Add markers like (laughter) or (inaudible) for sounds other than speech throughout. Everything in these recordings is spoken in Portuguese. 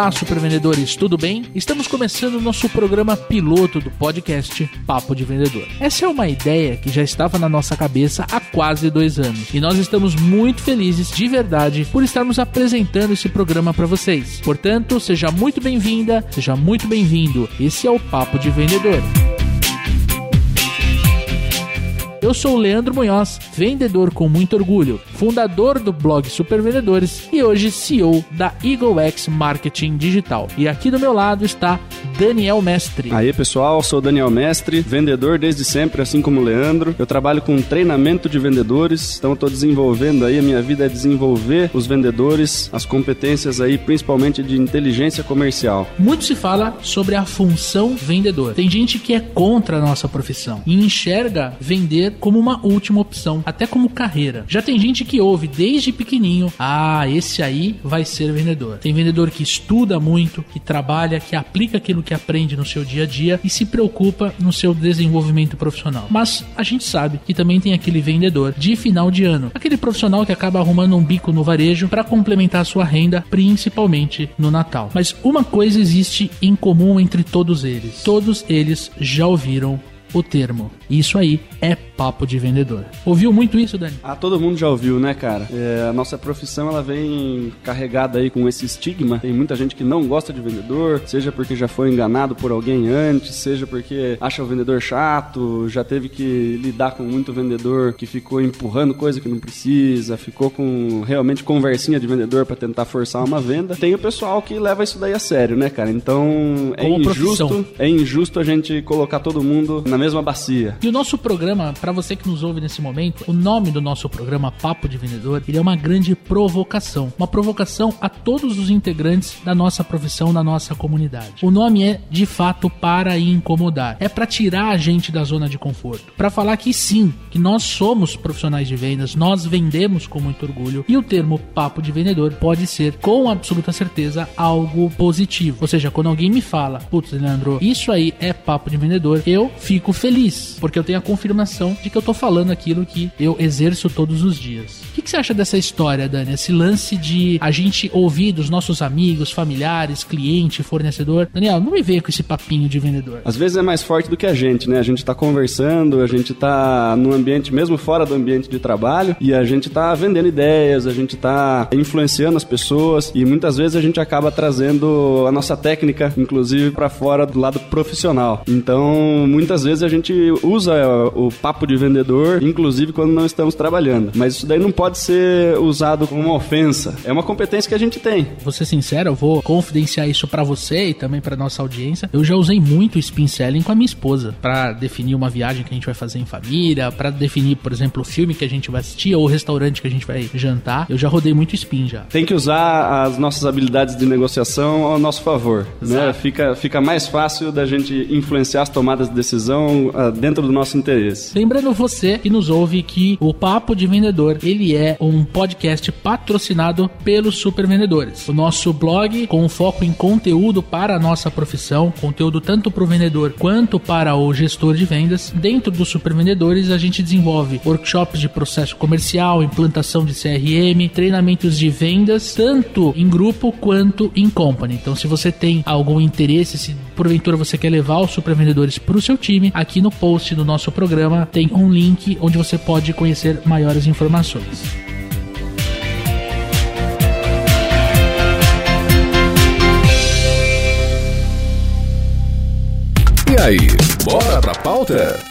Olá, supervendedores, tudo bem? Estamos começando o nosso programa piloto do podcast Papo de Vendedor. Essa é uma ideia que já estava na nossa cabeça há quase dois anos e nós estamos muito felizes de verdade por estarmos apresentando esse programa para vocês. Portanto, seja muito bem-vinda, seja muito bem-vindo. Esse é o Papo de Vendedor. Eu sou o Leandro Munhoz, vendedor com muito orgulho, fundador do blog Super Vendedores e hoje CEO da Eagle X Marketing Digital. E aqui do meu lado está Daniel Mestre. Aí pessoal, sou Daniel Mestre, vendedor desde sempre, assim como o Leandro. Eu trabalho com treinamento de vendedores, então estou desenvolvendo aí, a minha vida é desenvolver os vendedores, as competências aí, principalmente de inteligência comercial. Muito se fala sobre a função vendedor. Tem gente que é contra a nossa profissão e enxerga vender como uma última opção, até como carreira. Já tem gente que ouve desde pequenininho: ah, esse aí vai ser vendedor. Tem vendedor que estuda muito, que trabalha, que aplica aquilo que aprende no seu dia a dia e se preocupa no seu desenvolvimento profissional. Mas a gente sabe que também tem aquele vendedor de final de ano, aquele profissional que acaba arrumando um bico no varejo para complementar a sua renda, principalmente no Natal. Mas uma coisa existe em comum entre todos eles: todos eles já ouviram o termo. Isso aí é papo de vendedor. Ouviu muito isso, Dani? Ah, todo mundo já ouviu, né, cara? É, a nossa profissão ela vem carregada aí com esse estigma. Tem muita gente que não gosta de vendedor, seja porque já foi enganado por alguém antes, seja porque acha o vendedor chato, já teve que lidar com muito vendedor que ficou empurrando coisa que não precisa, ficou com realmente conversinha de vendedor para tentar forçar uma venda. Tem o pessoal que leva isso daí a sério, né, cara? Então é Como injusto, profissão. é injusto a gente colocar todo mundo na mesma bacia. E o nosso programa, para você que nos ouve nesse momento, o nome do nosso programa Papo de Vendedor, ele é uma grande provocação. Uma provocação a todos os integrantes da nossa profissão, da nossa comunidade. O nome é, de fato, para incomodar. É para tirar a gente da zona de conforto. Para falar que sim, que nós somos profissionais de vendas, nós vendemos com muito orgulho. E o termo papo de vendedor pode ser, com absoluta certeza, algo positivo. Ou seja, quando alguém me fala, putz, Leandro, isso aí é papo de vendedor, eu fico feliz, porque eu tenho a confirmação de que eu tô falando aquilo que eu exerço todos os dias. O que, que você acha dessa história, Dani? Esse lance de a gente ouvir dos nossos amigos, familiares, cliente, fornecedor. Daniel, não me veio com esse papinho de vendedor. Às vezes é mais forte do que a gente, né? A gente tá conversando, a gente tá num ambiente, mesmo fora do ambiente de trabalho, e a gente tá vendendo ideias, a gente tá influenciando as pessoas, e muitas vezes a gente acaba trazendo a nossa técnica, inclusive, para fora do lado profissional. Então, muitas vezes a gente usa o papo de vendedor, inclusive quando não estamos trabalhando. Mas isso daí não pode ser usado como uma ofensa. É uma competência que a gente tem. Vou ser sincero, eu vou confidenciar isso para você e também para nossa audiência. Eu já usei muito o spin selling com a minha esposa para definir uma viagem que a gente vai fazer em família, para definir, por exemplo, o filme que a gente vai assistir ou o restaurante que a gente vai jantar. Eu já rodei muito spin já. Tem que usar as nossas habilidades de negociação ao nosso favor, né? Fica, fica mais fácil da gente influenciar as tomadas de decisão uh, dentro do nosso interesse. Lembrando você que nos ouve que o Papo de Vendedor, ele é um podcast patrocinado pelos super vendedores. O nosso blog com foco em conteúdo para a nossa profissão, conteúdo tanto para o vendedor quanto para o gestor de vendas. Dentro dos super vendedores, a gente desenvolve workshops de processo comercial, implantação de CRM, treinamentos de vendas, tanto em grupo quanto em company. Então, se você tem algum interesse, se porventura você quer levar os super vendedores para o seu time, aqui no post do nosso programa tem um link onde você pode conhecer maiores informações. E aí, bora pra pauta?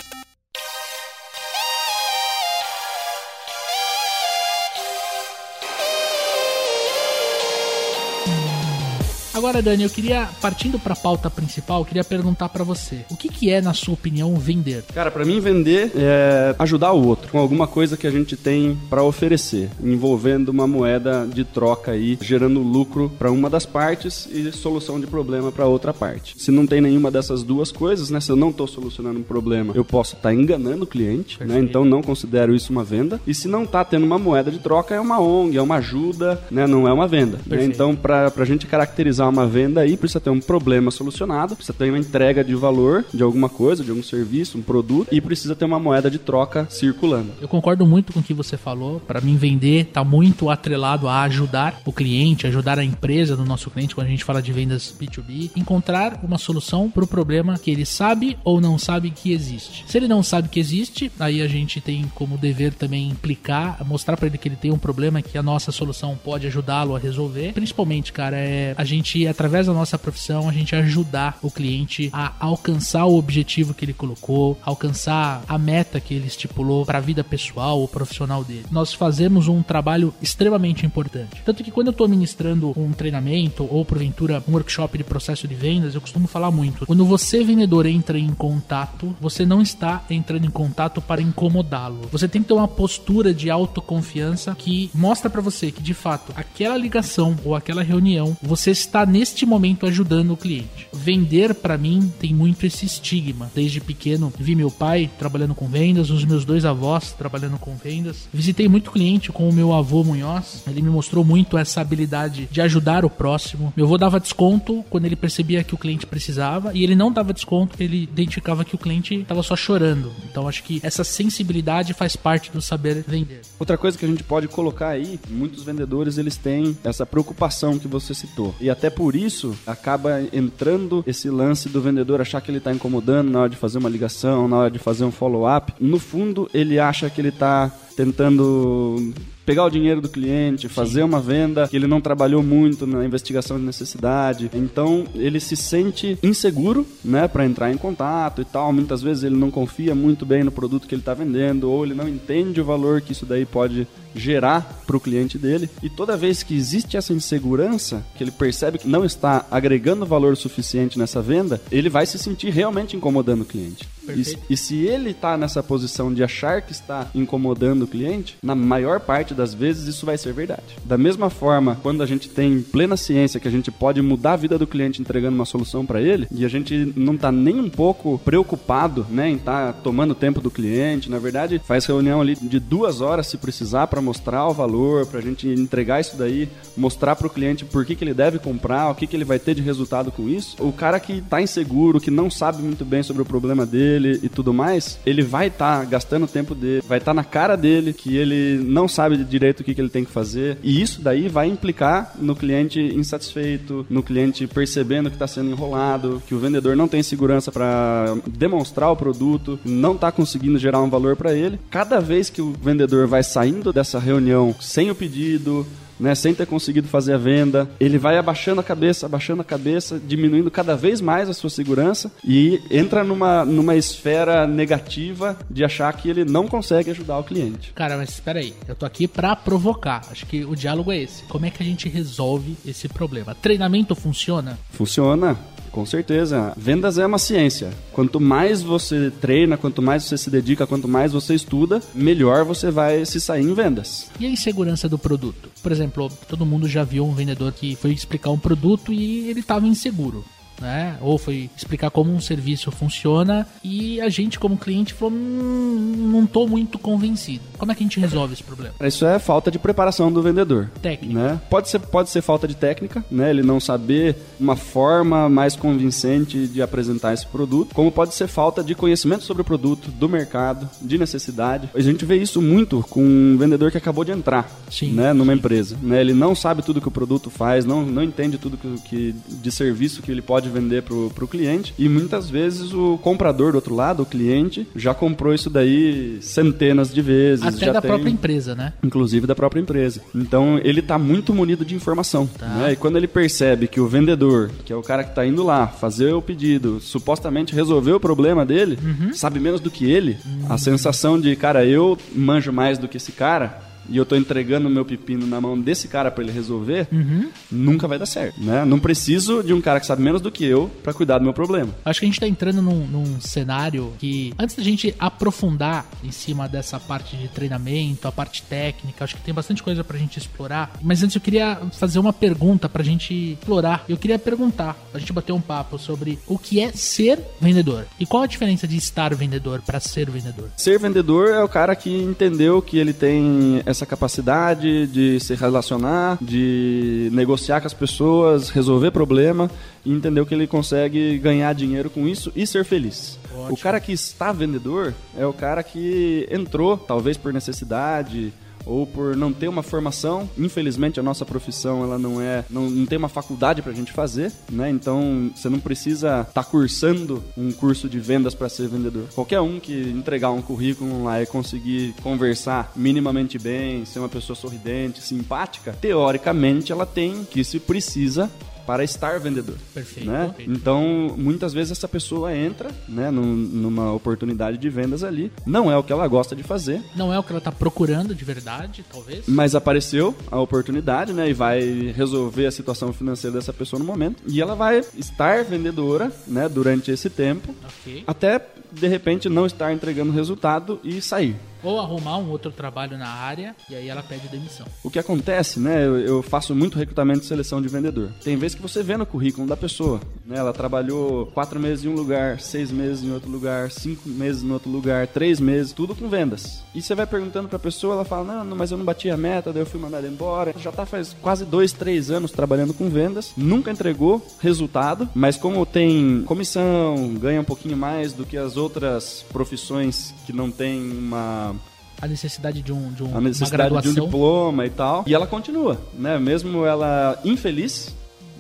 Agora, Dani, eu queria, partindo para a pauta principal, eu queria perguntar para você: o que, que é, na sua opinião, vender? Cara, para mim, vender é ajudar o outro com alguma coisa que a gente tem para oferecer, envolvendo uma moeda de troca aí, gerando lucro para uma das partes e solução de problema para outra parte. Se não tem nenhuma dessas duas coisas, né? Se eu não estou solucionando um problema, eu posso estar tá enganando o cliente, né? Então não considero isso uma venda. E se não está tendo uma moeda de troca, é uma ONG, é uma ajuda, né? Não é uma venda. Né? Então, para a gente caracterizar uma venda aí, precisa ter um problema solucionado, precisa ter uma entrega de valor de alguma coisa, de algum serviço, um produto, e precisa ter uma moeda de troca circulando. Eu concordo muito com o que você falou. Para mim, vender está muito atrelado a ajudar o cliente, ajudar a empresa do nosso cliente, quando a gente fala de vendas B2B, encontrar uma solução para o problema que ele sabe ou não sabe que existe. Se ele não sabe que existe, aí a gente tem como dever também implicar, mostrar para ele que ele tem um problema que a nossa solução pode ajudá-lo a resolver. Principalmente, cara, é a gente, através da nossa profissão, a gente ajudar o cliente a alcançar o objetivo que ele colocou, alcançar a meta que ele estipulou para a vida pessoal ou profissional dele. Nós fazemos um trabalho extremamente importante. Tanto que quando eu estou ministrando um treinamento ou porventura um workshop de processo de vendas, eu costumo falar muito. Quando você vendedor entra em contato, você não está entrando em contato para incomodá-lo. Você tem que ter uma postura de autoconfiança que mostra para você que de fato aquela ligação ou aquela reunião você está neste momento ajudando o cliente. Vender para mim tem muito esse estigma. Desde pequeno vi meu pai trabalhando com vendas, os meus dois avós trabalhando com vendas. Visitei muito cliente com o meu avô Munhoz. Ele me mostrou muito essa habilidade de ajudar o próximo. Meu avô dava desconto quando ele percebia que o cliente precisava e ele não dava desconto, ele identificava que o cliente estava só chorando. Então acho que essa sensibilidade faz parte do saber vender. Outra coisa que a gente pode colocar aí, muitos vendedores eles têm essa preocupação que você citou. E até por isso acaba entrando esse lance do vendedor achar que ele está incomodando na hora de fazer uma ligação, na hora de fazer um follow-up. No fundo, ele acha que ele está tentando pegar o dinheiro do cliente, fazer Sim. uma venda que ele não trabalhou muito na investigação de necessidade. Então ele se sente inseguro, né, para entrar em contato e tal. Muitas vezes ele não confia muito bem no produto que ele está vendendo ou ele não entende o valor que isso daí pode gerar para o cliente dele. E toda vez que existe essa insegurança, que ele percebe que não está agregando valor suficiente nessa venda, ele vai se sentir realmente incomodando o cliente. E, e, se ele está nessa posição de achar que está incomodando o cliente, na maior parte das vezes isso vai ser verdade. Da mesma forma, quando a gente tem plena ciência que a gente pode mudar a vida do cliente entregando uma solução para ele, e a gente não está nem um pouco preocupado né, em estar tá tomando tempo do cliente, na verdade, faz reunião ali de duas horas se precisar para mostrar o valor, para a gente entregar isso daí, mostrar para o cliente por que, que ele deve comprar, o que, que ele vai ter de resultado com isso. O cara que está inseguro, que não sabe muito bem sobre o problema dele e tudo mais, ele vai estar tá gastando tempo dele, vai estar tá na cara dele que ele não sabe direito o que, que ele tem que fazer. E isso daí vai implicar no cliente insatisfeito, no cliente percebendo que está sendo enrolado, que o vendedor não tem segurança para demonstrar o produto, não está conseguindo gerar um valor para ele. Cada vez que o vendedor vai saindo dessa essa reunião sem o pedido, né, sem ter conseguido fazer a venda, ele vai abaixando a cabeça, abaixando a cabeça, diminuindo cada vez mais a sua segurança e entra numa, numa esfera negativa de achar que ele não consegue ajudar o cliente. Cara, mas espera aí, eu tô aqui para provocar. Acho que o diálogo é esse. Como é que a gente resolve esse problema? Treinamento funciona? Funciona. Com certeza. Vendas é uma ciência. Quanto mais você treina, quanto mais você se dedica, quanto mais você estuda, melhor você vai se sair em vendas. E a insegurança do produto? Por exemplo, todo mundo já viu um vendedor que foi explicar um produto e ele estava inseguro né? Ou foi explicar como um serviço funciona e a gente, como cliente, falou: hum, não tô muito convencido. Como é que a gente resolve esse problema? Isso é falta de preparação do vendedor. Técnica. Né? Pode, ser, pode ser falta de técnica, né? Ele não saber uma forma mais convincente de apresentar esse produto, como pode ser falta de conhecimento sobre o produto, do mercado, de necessidade. A gente vê isso muito com um vendedor que acabou de entrar sim, né, numa sim. empresa. Né? Ele não sabe tudo que o produto faz, não, não entende tudo que, que de serviço que ele pode pode vender pro, pro cliente. E muitas vezes o comprador do outro lado, o cliente, já comprou isso daí centenas de vezes. Até da tem, própria empresa, né? Inclusive da própria empresa. Então ele tá muito munido de informação. Tá. Né? E quando ele percebe que o vendedor, que é o cara que tá indo lá fazer o pedido, supostamente resolveu o problema dele, uhum. sabe menos do que ele, uhum. a sensação de, cara, eu manjo mais do que esse cara, e eu tô entregando o meu pepino na mão desse cara para ele resolver, Uhum. nunca vai dar certo, né? Não preciso de um cara que sabe menos do que eu para cuidar do meu problema. Acho que a gente tá entrando num, num cenário que, antes da gente aprofundar em cima dessa parte de treinamento, a parte técnica, acho que tem bastante coisa pra gente explorar. Mas antes eu queria fazer uma pergunta pra gente explorar. Eu queria perguntar, pra gente bater um papo sobre o que é ser vendedor e qual a diferença de estar vendedor pra ser vendedor. Ser vendedor é o cara que entendeu que ele tem essa capacidade de se relacionar, de negociar com as pessoas, resolver problema e entendeu que ele consegue ganhar dinheiro com isso e ser feliz. Ótimo. O cara que está vendedor é o cara que entrou, talvez por necessidade, ou por não ter uma formação. Infelizmente a nossa profissão ela não é, não, não tem uma faculdade pra gente fazer, né? Então você não precisa estar cursando um curso de vendas para ser vendedor. Qualquer um que entregar um currículo lá e conseguir conversar minimamente bem, ser uma pessoa sorridente, simpática, teoricamente ela tem que se precisa para estar vendedor. Perfeito. Né? Então, muitas vezes essa pessoa entra né, num- numa oportunidade de vendas ali, não é o que ela gosta de fazer, Não é o que ela tá procurando de verdade, talvez. mas apareceu a oportunidade, né, e vai resolver a situação financeira dessa pessoa no momento, e ela vai estar vendedora, né, durante esse tempo, Ok. até de repente não estar entregando resultado e sair. Ou arrumar um outro trabalho na área e aí ela pede demissão. O que acontece, né? Eu, eu faço muito recrutamento e seleção de vendedor. Tem vezes que você vê no currículo da pessoa, né? Ela trabalhou quatro meses em um lugar, seis meses em outro lugar, cinco meses em outro lugar, três meses, tudo com vendas. E você vai perguntando pra pessoa, ela fala, não, não, mas eu não bati a meta, daí eu fui mandada embora. Já tá faz quase dois, três anos trabalhando com vendas, nunca entregou resultado, mas como tem comissão, ganha um pouquinho mais do que as outras profissões que não tem uma A necessidade de, um, de um, a uma necessidade de um diploma e tal. E ela continua, né? Mesmo ela infeliz,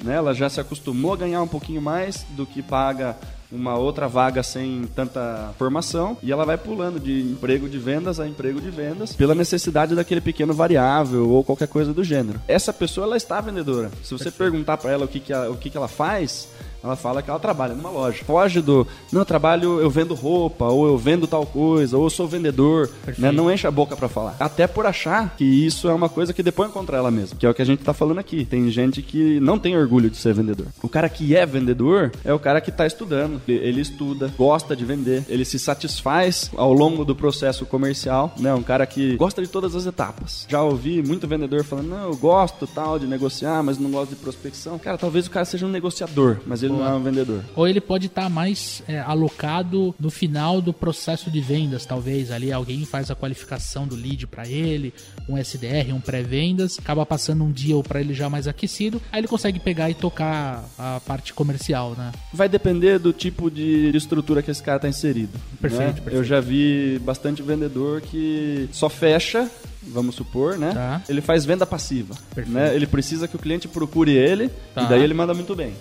né? Ela já se acostumou a ganhar um pouquinho mais do que paga uma outra vaga sem tanta formação e ela vai pulando de emprego de vendas a emprego de vendas pela necessidade daquele pequeno variável ou qualquer coisa do gênero. Essa pessoa ela está vendedora. Se você perguntar para ela o que que ela, o que que ela faz, ela fala que ela trabalha numa loja. Foge do, não, eu trabalho, eu vendo roupa, ou eu vendo tal coisa, ou eu sou vendedor. Né? Não enche a boca pra falar. Até por achar que isso é uma coisa que depois contra ela mesma. Que é o que a gente tá falando aqui. Tem gente que não tem orgulho de ser vendedor. O cara que é vendedor é o cara que tá estudando. Ele- Ele estuda, gosta de vender, ele se satisfaz ao longo do processo comercial, né? Um cara que gosta de todas as etapas. Já ouvi muito vendedor falando, não, eu gosto tal de negociar, mas não gosto de prospecção. Cara, talvez o cara seja um negociador, mas ele não é um vendedor. Ou ele pode estar mais é, alocado no final do processo de vendas, talvez. Ali alguém faz a qualificação do lead para ele, um SDR, um pré-vendas, acaba passando um deal para ele já mais aquecido, aí ele consegue pegar e tocar a parte comercial, né? Vai depender do tipo de estrutura que esse cara está inserido. Perfeito, né? perfeito. Eu já vi bastante vendedor que só fecha, vamos supor, né? Tá. Ele faz venda passiva. Perfeito. Né? Ele precisa que o cliente procure ele Tá. e daí ele manda muito bem.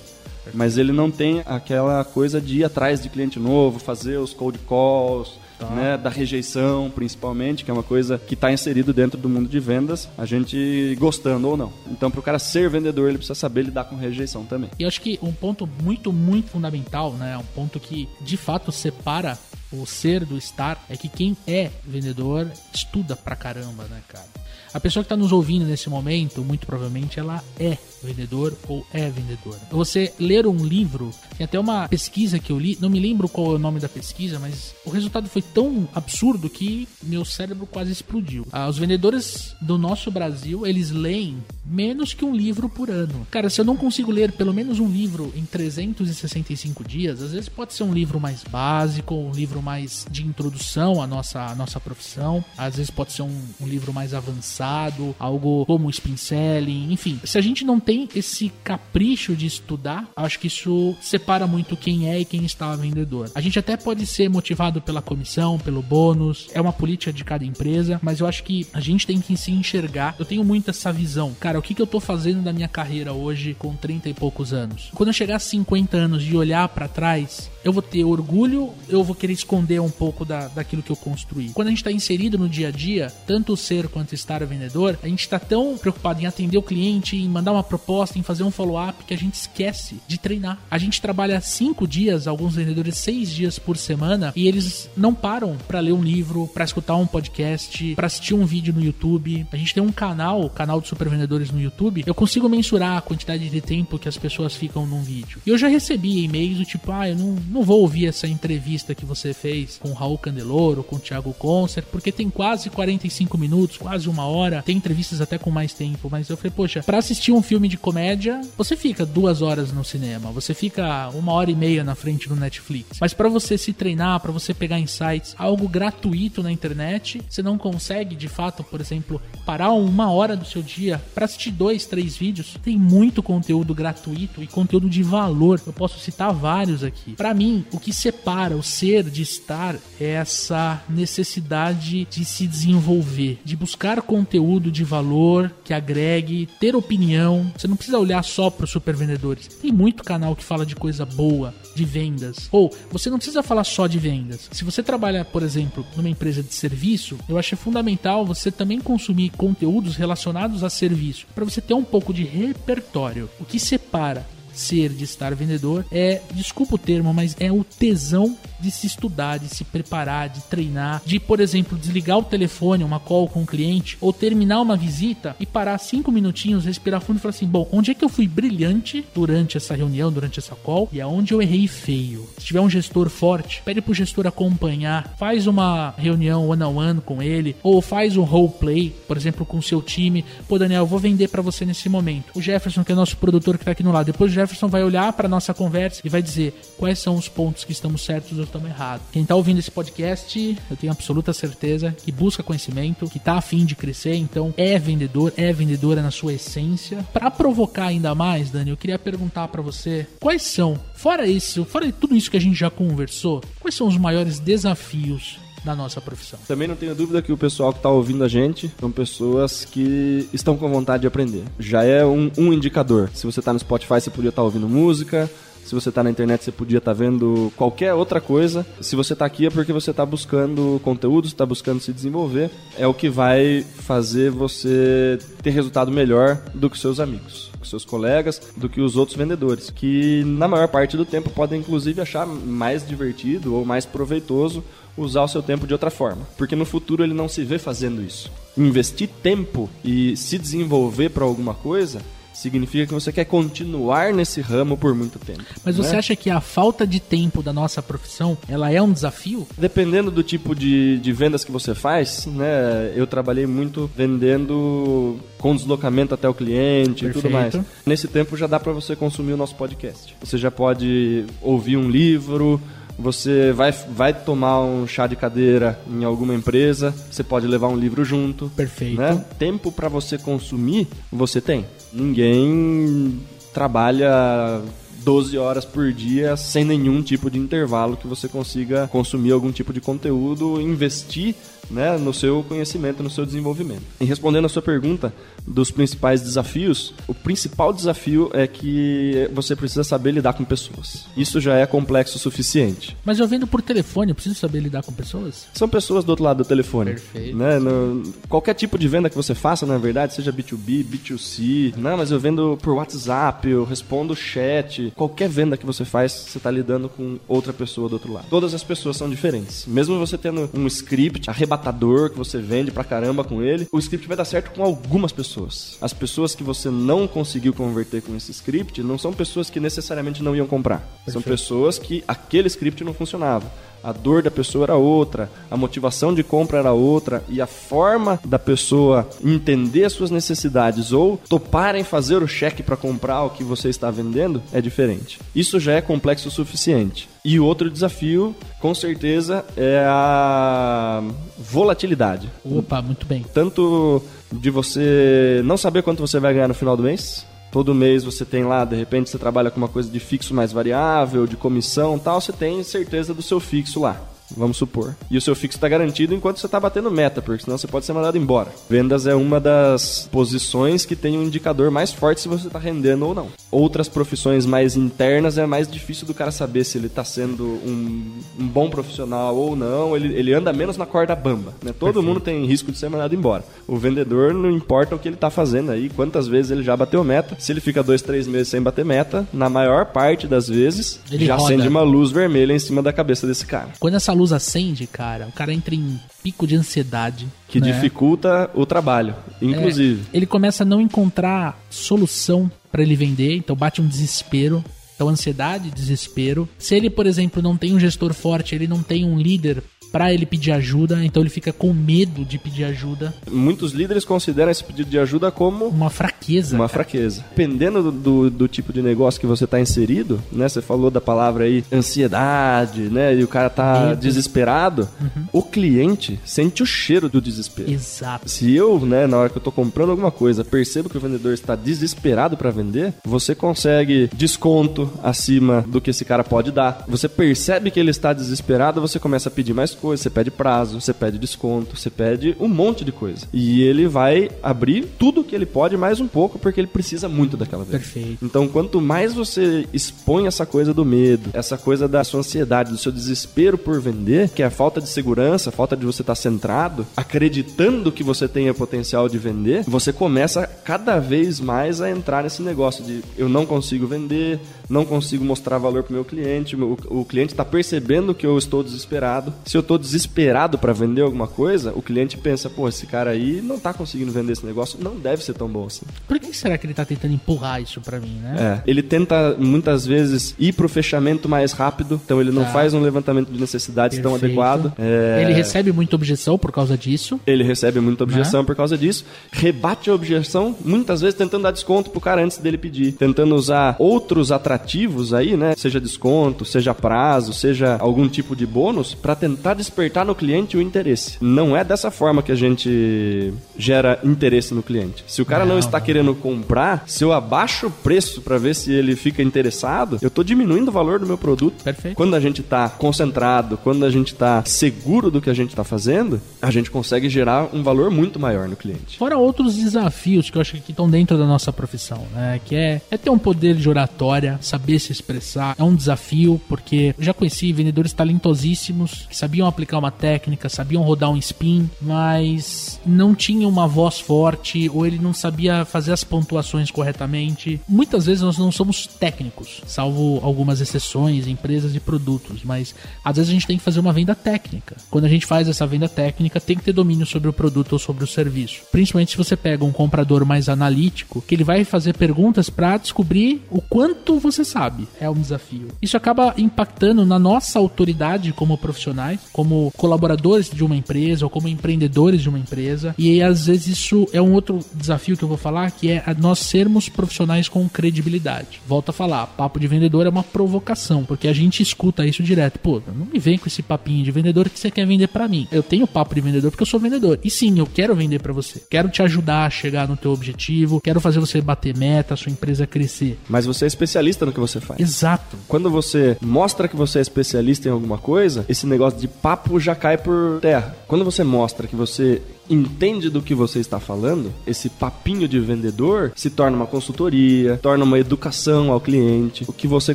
Mas ele não tem aquela coisa de ir atrás de cliente novo, fazer os cold calls, Tá. né, da rejeição, principalmente, que é uma coisa que está inserido dentro do mundo de vendas, a gente gostando ou não. Então, para o cara ser vendedor, ele precisa saber lidar com rejeição também. E eu acho que um ponto muito, muito fundamental, né? Um ponto que de fato separa o ser do estar é que quem é vendedor estuda pra caramba, né, cara? A pessoa que tá nos ouvindo nesse momento, muito provavelmente ela é vendedor ou é vendedora. Você ler um livro, tem até uma pesquisa que eu li, não me lembro qual é o nome da pesquisa, mas o resultado foi tão absurdo que meu cérebro quase explodiu. Ah, os vendedores do nosso Brasil, eles leem menos que um livro por ano. Cara, se eu não consigo ler pelo menos um livro em 365 dias, às vezes pode ser um livro mais básico, um livro mais de introdução à nossa, à nossa profissão, às vezes pode ser um, um livro mais avançado, algo como spin selling, enfim. Se a gente não tem esse capricho de estudar, acho que isso separa muito quem é e quem está vendedor. A gente até pode ser motivado pela comissão, pelo bônus, é uma política de cada empresa, mas eu acho que a gente tem que se enxergar. Eu tenho muito essa visão. Cara, o que, que eu tô fazendo da minha carreira hoje com 30 e poucos anos? Quando eu chegar a 50 anos e olhar pra trás, eu vou ter orgulho, eu vou querer esconder um pouco da, daquilo que eu construí. Quando a gente está inserido no dia a dia, tanto ser quanto estar vendedor, a gente está tão preocupado em atender o cliente, em mandar uma proposta, em fazer um follow-up, que a gente esquece de treinar. A gente trabalha cinco dias, alguns vendedores seis dias por semana, e eles não param para ler um livro, para escutar um podcast, para assistir um vídeo no YouTube. A gente tem um canal, o canal de super vendedores no YouTube. Eu consigo mensurar a quantidade de tempo que as pessoas ficam num vídeo. E eu já recebi e-mails do tipo, ah, eu não, não vou ouvir essa entrevista que você fez com Raul Candeloro, com Thiago Concert, porque tem quase 45 minutos, quase uma hora. Tem entrevistas até com mais tempo, mas eu falei, poxa, para assistir um filme de comédia, você fica duas horas no cinema, você fica uma hora e meia na frente do Netflix. Mas para você se treinar, para você pegar insights, algo gratuito na internet, você não consegue de fato, por exemplo, parar uma hora do seu dia para assistir dois, três vídeos. Tem muito conteúdo gratuito e conteúdo de valor. Eu posso citar vários aqui. Para mim, o que separa o ser de estar é essa necessidade de se desenvolver, de buscar conteúdo de valor que agregue, ter opinião. Você não precisa olhar só para os super vendedores. Tem muito canal que fala de coisa boa, de vendas. Ou você não precisa falar só de vendas. Se você trabalha, por exemplo, numa empresa de serviço, eu acho fundamental você também consumir conteúdos relacionados a serviço, para você ter um pouco de repertório. O que separa ser de estar vendedor é, desculpa o termo, mas é o tesão de se estudar, de se preparar, de treinar, de, por exemplo, desligar o telefone, uma call com o um cliente, ou terminar uma visita e parar cinco minutinhos, respirar fundo e falar assim: bom, onde é que eu fui brilhante durante essa reunião, durante essa call, e aonde eu errei feio? Se tiver um gestor forte, pede pro gestor acompanhar, faz uma reunião one on one com ele, ou faz um role play, por exemplo, com o seu time. Pô, Daniel, eu vou vender para você nesse momento. O Jefferson, que é nosso produtor que tá aqui no lado, depois o Jefferson vai olhar para nossa conversa e vai dizer quais são os pontos que estamos certos ou estamos errados. Quem está ouvindo esse podcast, eu tenho absoluta certeza que busca conhecimento, que está afim de crescer, então é vendedor, é vendedora na sua essência. Para provocar ainda mais, Dani, eu queria perguntar para você quais são, fora isso, fora tudo isso que a gente já conversou, quais são os maiores desafios nossa profissão. Também não tenho dúvida que o pessoal que está ouvindo a gente são pessoas que estão com vontade de aprender. Já é um, um indicador. Se você está no Spotify, você podia estar tá ouvindo música. Se você está na internet, você podia estar tá vendo qualquer outra coisa. Se você está aqui é porque você está buscando conteúdo, está buscando se desenvolver. É o que vai fazer você ter resultado melhor do que seus amigos seus colegas, do que os outros vendedores, que na maior parte do tempo podem inclusive achar mais divertido ou mais proveitoso usar o seu tempo de outra forma, porque no futuro ele não se vê fazendo isso. Investir tempo e se desenvolver para alguma coisa significa que você quer continuar nesse ramo por muito tempo. Mas você né? acha que a falta de tempo da nossa profissão, ela é um desafio? Dependendo do tipo de, de vendas que você faz, né? Eu trabalhei muito vendendo com deslocamento até o cliente Perfeito. e tudo mais. Nesse tempo já dá para você consumir o nosso podcast. Você já pode ouvir um livro, você vai, vai tomar um chá de cadeira em alguma empresa, você pode levar um livro junto. Perfeito. Né? Tempo para você consumir, você tem. Ninguém trabalha 12 horas por dia sem nenhum tipo de intervalo que você consiga consumir algum tipo de conteúdo, investir né, no seu conhecimento, no seu desenvolvimento. E respondendo a sua pergunta dos principais desafios, o principal desafio é que você precisa saber lidar com pessoas. Isso já é complexo o suficiente. Mas eu vendo por telefone, eu preciso saber lidar com pessoas? São pessoas do outro lado do telefone. Perfeito. Né? No, qualquer tipo de venda que você faça, na verdade, seja B2B, B2C, não, mas eu vendo por WhatsApp, eu respondo chat, qualquer venda que você faz, você está lidando com outra pessoa do outro lado. Todas as pessoas são diferentes. Mesmo você tendo um script arrebatado arrebatador que você vende pra caramba com ele, o script vai dar certo com algumas pessoas. As pessoas que você não conseguiu converter com esse script não são pessoas que necessariamente não iam comprar. Perfeito. São pessoas que aquele script não funcionava a dor da pessoa era outra, a motivação de compra era outra e a forma da pessoa entender as suas necessidades ou toparem fazer o cheque para comprar o que você está vendendo é diferente. Isso já é complexo o suficiente. E outro desafio, com certeza, é a volatilidade. Opa, muito bem. Tanto de você não saber quanto você vai ganhar no final do mês, todo mês você tem lá, de repente você trabalha com uma coisa de fixo mais variável, de comissão tal, você tem certeza do seu fixo lá. Vamos supor. E o seu fixo está garantido enquanto você está batendo meta, porque senão você pode ser mandado embora. Vendas é uma das posições que tem um indicador mais forte se você está rendendo ou não. Outras profissões mais internas é mais difícil do cara saber se ele está sendo um, um, bom profissional ou não. Ele, ele anda menos na corda bamba. Né? Todo Perfeito. mundo tem risco de ser mandado embora. O vendedor não importa o que ele está fazendo aí, quantas vezes ele já bateu meta. Se ele fica dois, três meses sem bater meta, na maior parte das vezes ele já roda. acende uma luz vermelha em cima da cabeça desse cara. Quando essa luz acende, cara, o cara entra em pico de ansiedade. Que né? dificulta o trabalho, inclusive. É, ele começa a não encontrar solução para ele vender, então bate um desespero. Então, ansiedade, desespero. Se ele, por exemplo, não tem um gestor forte, ele não tem um líder para ele pedir ajuda, então ele fica com medo de pedir ajuda. Muitos líderes consideram esse pedido de ajuda como uma fraqueza. Uma cara. fraqueza. Dependendo do, do, do, tipo de negócio que você está inserido, né? Você falou da palavra aí ansiedade, né? E o cara tá medo. desesperado. Uhum. O cliente sente o cheiro do desespero. Exato. Se eu, né, na hora que eu tô comprando alguma coisa, percebo que o vendedor está desesperado para vender, você consegue desconto acima do que esse cara pode dar. Você percebe que ele está desesperado, você começa a pedir mais coisas, você pede prazo, você pede desconto, você pede um monte de coisa. E ele vai abrir tudo que ele pode mais um pouco porque ele precisa muito daquela vez. Perfeito. Então, quanto mais você expõe essa coisa do medo, essa coisa da sua ansiedade, do seu desespero por vender, que é a falta de segurança, a falta de você estar centrado, acreditando que você tenha potencial de vender, você começa cada vez mais a entrar nesse negócio de eu não consigo vender, não consigo mostrar valor para o meu cliente, o, o cliente está percebendo que eu estou desesperado. Se eu estou desesperado para vender alguma coisa, o cliente pensa, pô, esse cara aí não está conseguindo vender esse negócio, não deve ser tão bom assim. Por que será que ele está tentando empurrar isso para mim, né? É, ele tenta muitas vezes ir pro fechamento mais rápido, então ele não tá. faz um levantamento de necessidades Perfeito. tão adequado. É... Ele recebe muita objeção por causa disso. Ele recebe muita objeção né? por causa disso, rebate a objeção, muitas vezes tentando dar desconto pro cara antes dele pedir, tentando usar outros atrativos atrativos aí, né? Seja desconto, seja prazo, seja algum tipo de bônus, para tentar despertar no cliente o interesse. Não é dessa forma que a gente gera interesse no cliente. Se o cara não, não está querendo comprar, se eu abaixo o preço para ver se ele fica interessado, eu estou diminuindo o valor do meu produto. Perfeito. Quando a gente está concentrado, quando a gente está seguro do que a gente está fazendo, a gente consegue gerar um valor muito maior no cliente. Fora outros desafios que eu acho que estão dentro da nossa profissão, né? Que é, é ter um poder de oratória, saber se expressar é um desafio, porque eu já conheci vendedores talentosíssimos que sabiam aplicar uma técnica, sabiam rodar um spin, mas não tinham uma voz forte ou ele não sabia fazer as pontuações corretamente. Muitas vezes nós não somos técnicos, salvo algumas exceções, empresas e produtos, mas às vezes a gente tem que fazer uma venda técnica. Quando a gente faz essa venda técnica, tem que ter domínio sobre o produto ou sobre o serviço. Principalmente se você pega um comprador mais analítico, que ele vai fazer perguntas para descobrir o quanto você você sabe, é um desafio. Isso acaba impactando na nossa autoridade como profissionais, como colaboradores de uma empresa ou como empreendedores de uma empresa. E às vezes isso é um outro desafio que eu vou falar, que é nós sermos profissionais com credibilidade. Volto a falar, papo de vendedor é uma provocação, porque a gente escuta isso direto. Pô, não me vem com esse papinho de vendedor que você quer vender para mim. Eu tenho papo de vendedor porque eu sou vendedor. E sim, eu quero vender para você. Quero te ajudar a chegar no teu objetivo, quero fazer você bater meta, a sua empresa crescer. Mas você é especialista no que você faz. Exato. Quando você mostra que você é especialista em alguma coisa, esse negócio de papo já cai por terra. Quando você mostra que você entende do que você está falando, esse papinho de vendedor se torna uma consultoria, torna uma educação ao cliente. O que você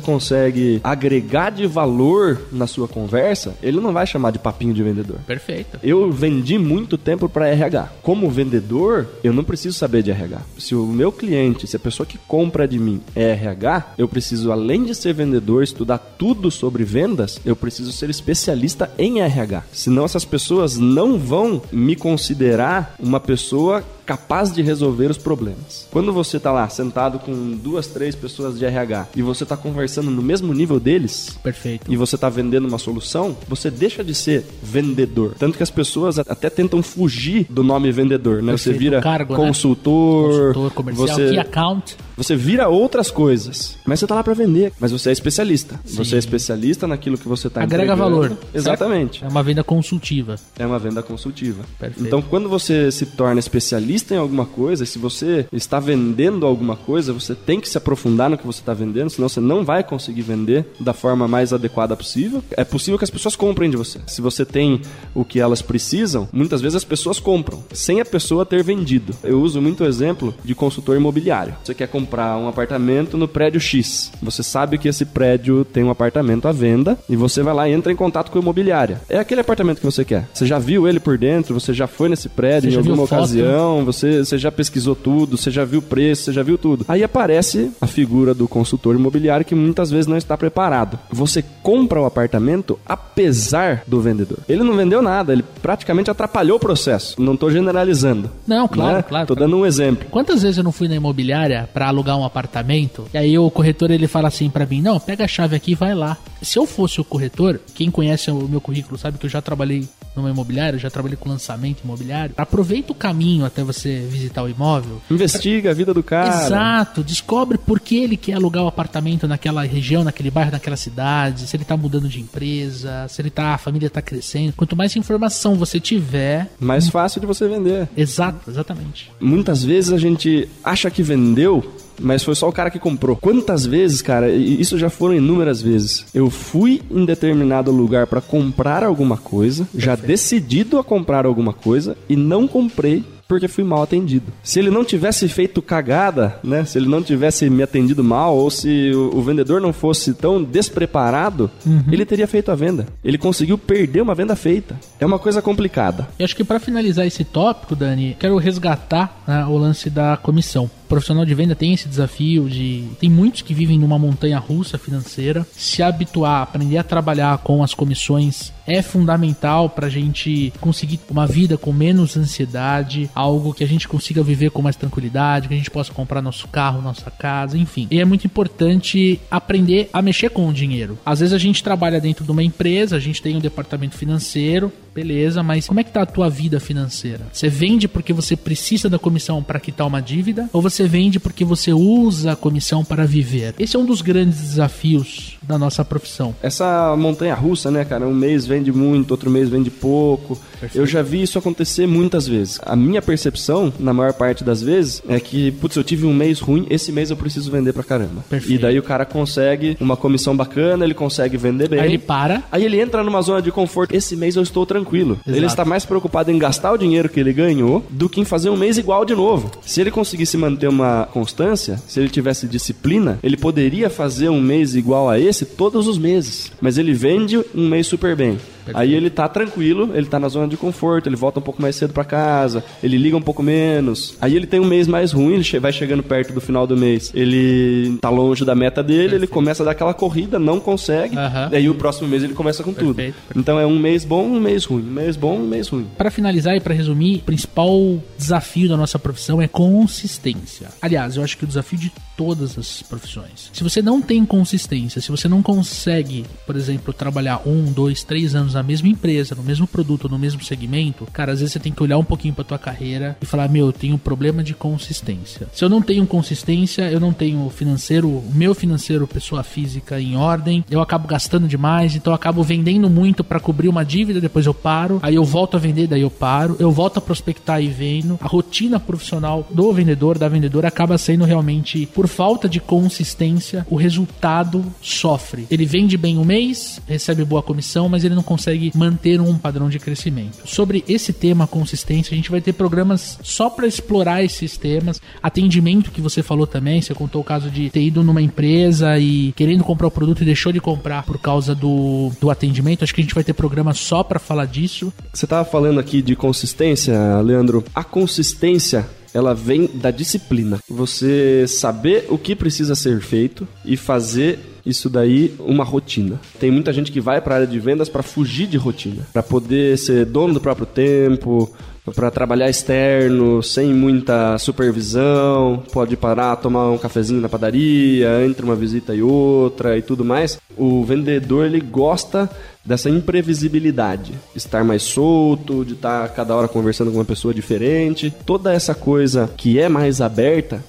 consegue agregar de valor na sua conversa, ele não vai chamar de papinho de vendedor. Perfeito. Eu vendi muito tempo para RH. Como vendedor, eu não preciso saber de RH. Se o meu cliente, se a pessoa que compra de mim é RH, eu preciso, além de ser vendedor, estudar tudo sobre vendas, eu preciso ser especialista em RH. Senão essas pessoas não vão me considerar considerar uma pessoa capaz de resolver os problemas. Quando você está lá sentado com duas, três pessoas de RH e você está conversando no mesmo nível deles, perfeito, e você está vendendo uma solução, você deixa de ser vendedor. Tanto que as pessoas até tentam fugir do nome vendedor, né? Perfeito. Você vira cargo, consultor, né? consultor comercial, você, key account. Você vira outras coisas, mas você está lá para vender. Mas você é especialista. Sim. Você é especialista naquilo que você está Agrega valor. Exatamente. Certo? É uma venda consultiva. É uma venda consultiva. Perfeito. Então, quando você se torna especialista especialista em alguma coisa, se você está vendendo alguma coisa, você tem que se aprofundar no que você está vendendo, senão você não vai conseguir vender da forma mais adequada possível. É possível que as pessoas comprem de você. Se você tem o que elas precisam, muitas vezes as pessoas compram, sem a pessoa ter vendido. Eu uso muito o exemplo de consultor imobiliário. Você quer comprar um apartamento no prédio X. Você sabe que esse prédio tem um apartamento à venda e você vai lá e entra em contato com a imobiliária. É aquele apartamento que você quer. Você já viu ele por dentro, você já foi nesse prédio Você em alguma ocasião, você, você já pesquisou tudo, você já viu o preço, você já viu tudo. Aí aparece a figura do consultor imobiliário que muitas vezes não está preparado. Você compra o apartamento apesar do vendedor. Ele não vendeu nada, ele praticamente atrapalhou o processo. Não estou generalizando. Não, claro, né? claro. Tô dando um exemplo. Quantas vezes eu não fui na imobiliária pra alugar um apartamento e aí o corretor ele fala assim pra mim: "Não, pega a chave aqui e vai lá". Se eu fosse o corretor, quem conhece o meu currículo sabe que eu já trabalhei numa imobiliária, já trabalhei com lançamento imobiliário. Aproveita o caminho até você visitar o imóvel. Investiga a vida do cara. Exato, descobre por que ele quer alugar o apartamento naquela região, naquele bairro, naquela cidade, se ele tá mudando de empresa, se ele tá, a família tá crescendo. Quanto mais informação você tiver, Mais fácil de você vender. exato, exatamente. Muitas vezes a gente acha que vendeu, mas foi só o cara que comprou. Quantas vezes, cara, e isso já foram inúmeras vezes. Eu fui em determinado lugar para comprar alguma coisa, já decidido a comprar alguma coisa e não comprei porque fui mal atendido. Se ele não tivesse feito cagada, né? Se ele não tivesse me atendido mal ou se o, o vendedor não fosse tão despreparado, ele teria feito a venda. Ele conseguiu perder uma venda feita. É uma coisa complicada. E acho que para finalizar esse tópico, Dani, quero resgatar né, o lance da comissão. Profissional de venda tem esse desafio de. Tem muitos que vivem numa montanha russa financeira. Se habituar, aprender a trabalhar com as comissões é fundamental para a gente conseguir uma vida com menos ansiedade, algo que a gente consiga viver com mais tranquilidade, que a gente possa comprar nosso carro, nossa casa, enfim. E é muito importante aprender a mexer com o dinheiro. Às vezes a gente trabalha dentro de uma empresa, a gente tem um departamento financeiro, beleza, mas como é que tá a tua vida financeira? Você vende porque você precisa da comissão para quitar uma dívida ou você vende porque você usa a comissão para viver? Esse é um dos grandes desafios da nossa profissão. Essa montanha russa, né, cara? Um mês vende muito, outro mês vende pouco. Eu já vi isso acontecer muitas vezes. A minha percepção, na maior parte das vezes, é que, putz, eu tive um mês ruim, esse mês eu preciso vender pra caramba. Perfeito. E daí o cara consegue uma comissão bacana, ele consegue vender bem. Aí ele para, Aí ele entra numa zona de conforto. Esse mês eu estou tranquilo. Exato. Ele está mais preocupado em gastar o dinheiro que ele ganhou do que em fazer um mês igual de novo. Se ele conseguisse manter uma constância, se ele tivesse disciplina, ele poderia fazer um mês igual a esse todos os meses. Mas ele vende um mês super bem. Aí ele tá tranquilo, ele tá na zona de conforto, ele volta um pouco mais cedo pra casa, ele liga um pouco menos. Aí ele tem um mês mais ruim, ele vai chegando perto do final do mês, ele tá longe da meta dele, ele começa a dar aquela corrida, não consegue. Aham. Aí o próximo mês ele começa com tudo. Perfeito, Então é um mês bom, um mês ruim, um mês bom, um mês ruim. Para finalizar e para resumir, o principal desafio da nossa profissão é consistência. Aliás, eu acho que o desafio de todas as profissões. Se você não tem consistência, se você não consegue, por exemplo, trabalhar um, dois, três anos na mesma empresa, no mesmo produto, no mesmo segmento, cara, às vezes você tem que olhar um pouquinho para tua carreira e falar, meu, eu tenho um problema de consistência. Se eu não tenho consistência, eu não tenho financeiro, o meu financeiro, pessoa física em ordem, eu acabo gastando demais, então eu acabo vendendo muito para cobrir uma dívida, depois eu paro, aí eu volto a vender, daí eu paro, eu volto a prospectar e vendo. A rotina profissional do vendedor, da vendedora, acaba sendo realmente, por falta de consistência, o resultado sofre. Ele vende bem um mês, recebe boa comissão, mas ele não consegue manter um padrão de crescimento. Sobre esse tema consistência, a gente vai ter programas só para explorar esses temas. Atendimento que você falou também, você contou o caso de ter ido numa empresa e querendo comprar o produto e deixou de comprar por causa do, do atendimento. Acho que a gente vai ter programa só para falar disso. Você tava falando aqui de consistência, Leandro. A consistência ela vem da disciplina. Você saber o que precisa ser feito e fazer isso daí uma rotina. Tem muita gente que vai para a área de vendas para fugir de rotina, para poder ser dono do próprio tempo, para trabalhar externo, sem muita supervisão, pode parar, tomar um cafezinho na padaria, entre uma visita e outra e tudo mais. O vendedor ele gosta dessa imprevisibilidade, estar mais solto, de estar cada hora conversando com uma pessoa diferente, toda essa coisa que é mais aberta.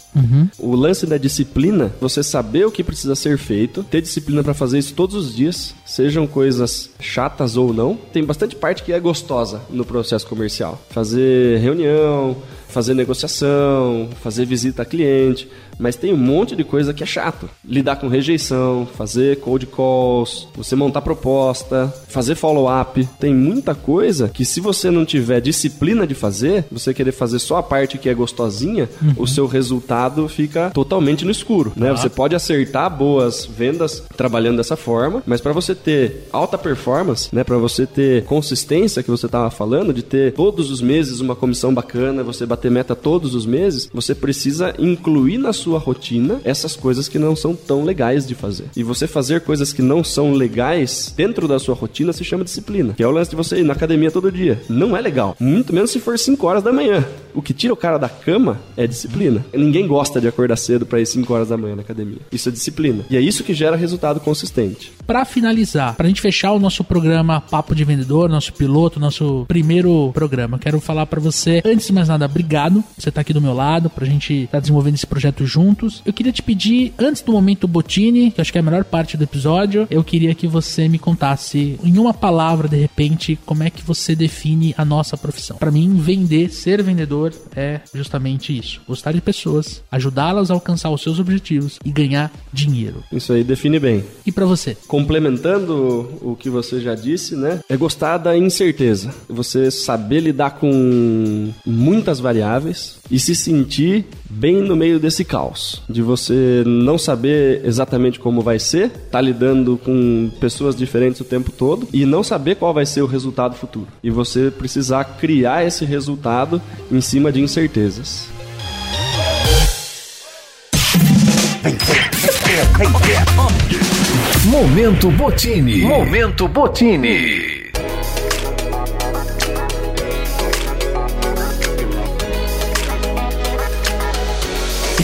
O lance da disciplina, você saber o que precisa ser feito, ter disciplina para fazer isso todos os dias, sejam coisas chatas ou não. Tem bastante parte que é gostosa no processo comercial. Fazer reunião, fazer negociação, fazer visita a cliente, mas tem um monte de coisa que é chato. Lidar com rejeição, fazer cold calls, você montar proposta, fazer follow-up. Tem muita coisa que se você não tiver disciplina de fazer, você querer fazer só a parte que é gostosinha, uhum. o seu resultado fica totalmente no escuro, né? Ah. Você pode acertar boas vendas trabalhando dessa forma, mas para você ter alta performance, né, para você ter consistência que você estava falando, de ter todos os meses uma comissão bacana, você bater meta todos os meses, você precisa incluir na sua sua rotina essas coisas que não são tão legais de fazer. E você fazer coisas que não são legais dentro da sua rotina se chama disciplina, que é o lance de você ir na academia todo dia. Não é legal, muito menos se for 5 horas da manhã. O que tira o cara da cama é disciplina. Ninguém gosta de acordar cedo para ir 5 horas da manhã na academia. Isso é disciplina. E é isso que gera resultado consistente. Para finalizar, para a gente fechar o nosso programa Papo de Vendedor, nosso piloto, nosso primeiro programa, quero falar para você, antes de mais nada, obrigado. Você tá aqui do meu lado, pra gente estar tá desenvolvendo esse projeto juntos. Eu queria te pedir, antes do momento Botini, que acho que é a melhor parte do episódio, eu queria que você me contasse, em uma palavra, de repente, como é que você define a nossa profissão. Para mim, vender, ser vendedor é justamente isso: gostar de pessoas, ajudá-las a alcançar os seus objetivos e ganhar dinheiro. Isso aí define bem. E para você? Complementando o que você já disse, né? É gostar da incerteza. Você saber lidar com muitas variáveis e se sentir bem no meio desse caos, de você não saber exatamente como vai ser, tá lidando com pessoas diferentes o tempo todo e não saber qual vai ser o resultado futuro. E você precisar criar esse resultado em cima de incertezas. Momento Botini. Momento Botini.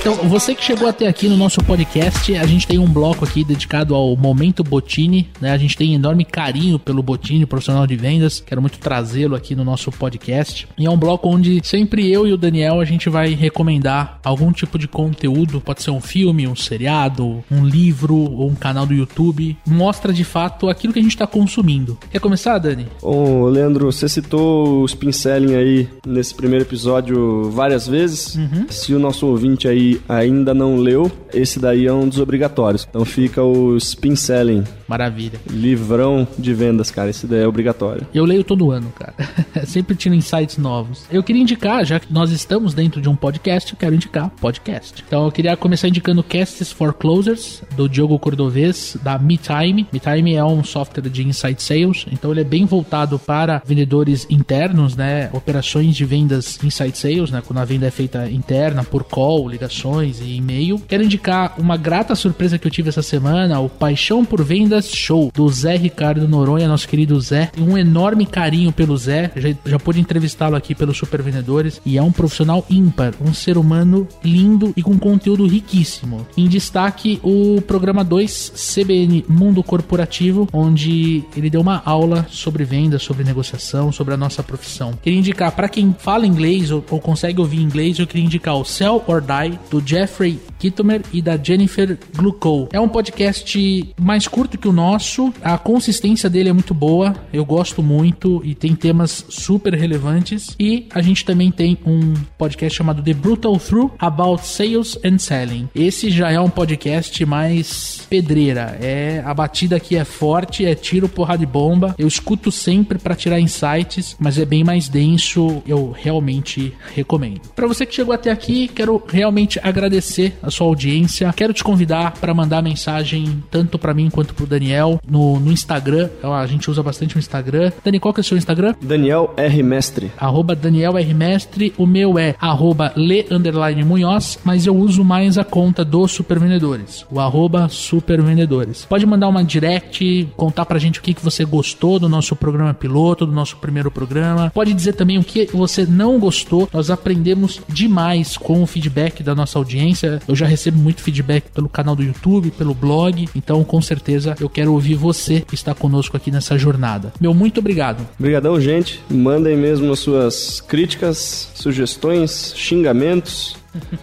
Então, você que chegou até aqui no nosso podcast, a gente tem um bloco aqui dedicado ao Momento Botini, né? A gente tem enorme carinho pelo Botini, profissional de vendas. Quero muito trazê-lo aqui no nosso podcast. E é um bloco onde sempre eu e o Daniel a gente vai recomendar algum tipo de conteúdo, pode ser um filme, um seriado, um livro ou um canal do YouTube. Mostra de fato aquilo que a gente está consumindo. Quer começar, Dani? Ô, Leandro, você citou os pinceling aí nesse primeiro episódio várias vezes. Uhum. Se o nosso ouvinte aí ainda não leu, esse daí é um dos obrigatórios. Então fica o Spin Selling. Maravilha. Livrão de vendas, cara. Esse daí é obrigatório. Eu leio todo ano, cara. (laughs) Sempre tiro insights novos. Eu queria indicar, já que nós estamos dentro de um podcast, eu quero indicar podcast. Então eu queria começar indicando Casts for Closers, do Diogo Cordovez, da MeTime. MeTime é um software de insight sales, então ele é bem voltado para vendedores internos, né? Operações de vendas insight sales, né? Quando a venda é feita interna, por call, ligação e e-mail. Quero indicar uma grata surpresa que eu tive essa semana, o Paixão por Vendas Show, do Zé Ricardo Noronha, nosso querido Zé. Tem um enorme carinho pelo Zé, já, já pude entrevistá-lo aqui pelos Super Vendedores, e é um profissional ímpar, um ser humano lindo e com conteúdo riquíssimo. Em destaque, o programa 2 CBN Mundo Corporativo, onde ele deu uma aula sobre vendas, sobre negociação, sobre a nossa profissão. Queria indicar, para quem fala inglês ou, ou consegue ouvir inglês, eu queria indicar o Sell or Die, do Jeffrey Kittomer e da Jennifer Glucko. É um podcast mais curto que o nosso, a consistência dele é muito boa, eu gosto muito e tem temas super relevantes. E a gente também tem um podcast chamado The Brutal Through About Sales and Selling. Esse já é um podcast mais pedreira, é a batida aqui é forte, é tiro, porra de bomba. Eu escuto sempre para tirar insights, mas é bem mais denso, eu realmente recomendo. Para você que chegou até aqui, quero realmente agradecer a sua audiência. Quero te convidar para mandar mensagem tanto para mim quanto pro Daniel no, no Instagram. A gente usa bastante o Instagram. Dani, qual que é o seu Instagram? Daniel R. Mestre. Arroba Daniel R. Mestre. O meu é arroba Le Underline Munhoz, mas eu uso mais a conta dos Supervendedores. O arroba Supervendedores. Pode mandar uma direct, contar pra gente o que, que você gostou do nosso programa piloto, do nosso primeiro programa. Pode dizer também o que você não gostou. Nós aprendemos demais com o feedback da nossa audiência. Eu já recebo muito feedback pelo canal do YouTube, pelo blog. Então, com certeza, eu quero ouvir você que está conosco aqui nessa jornada. Meu muito obrigado. Obrigadão, gente. Mandem mesmo as suas críticas, sugestões, xingamentos.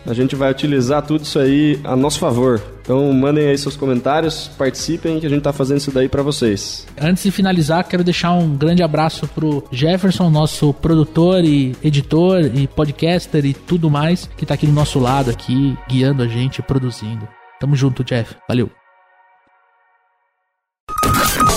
A gente vai utilizar tudo isso aí a nosso favor. Então mandem aí seus comentários, participem que a gente tá fazendo isso daí para vocês. Antes de finalizar, quero deixar um grande abraço pro Jefferson, nosso produtor e editor e podcaster e tudo mais, que tá aqui do nosso lado aqui, guiando a gente, produzindo. Tamo junto, Jeff. Valeu.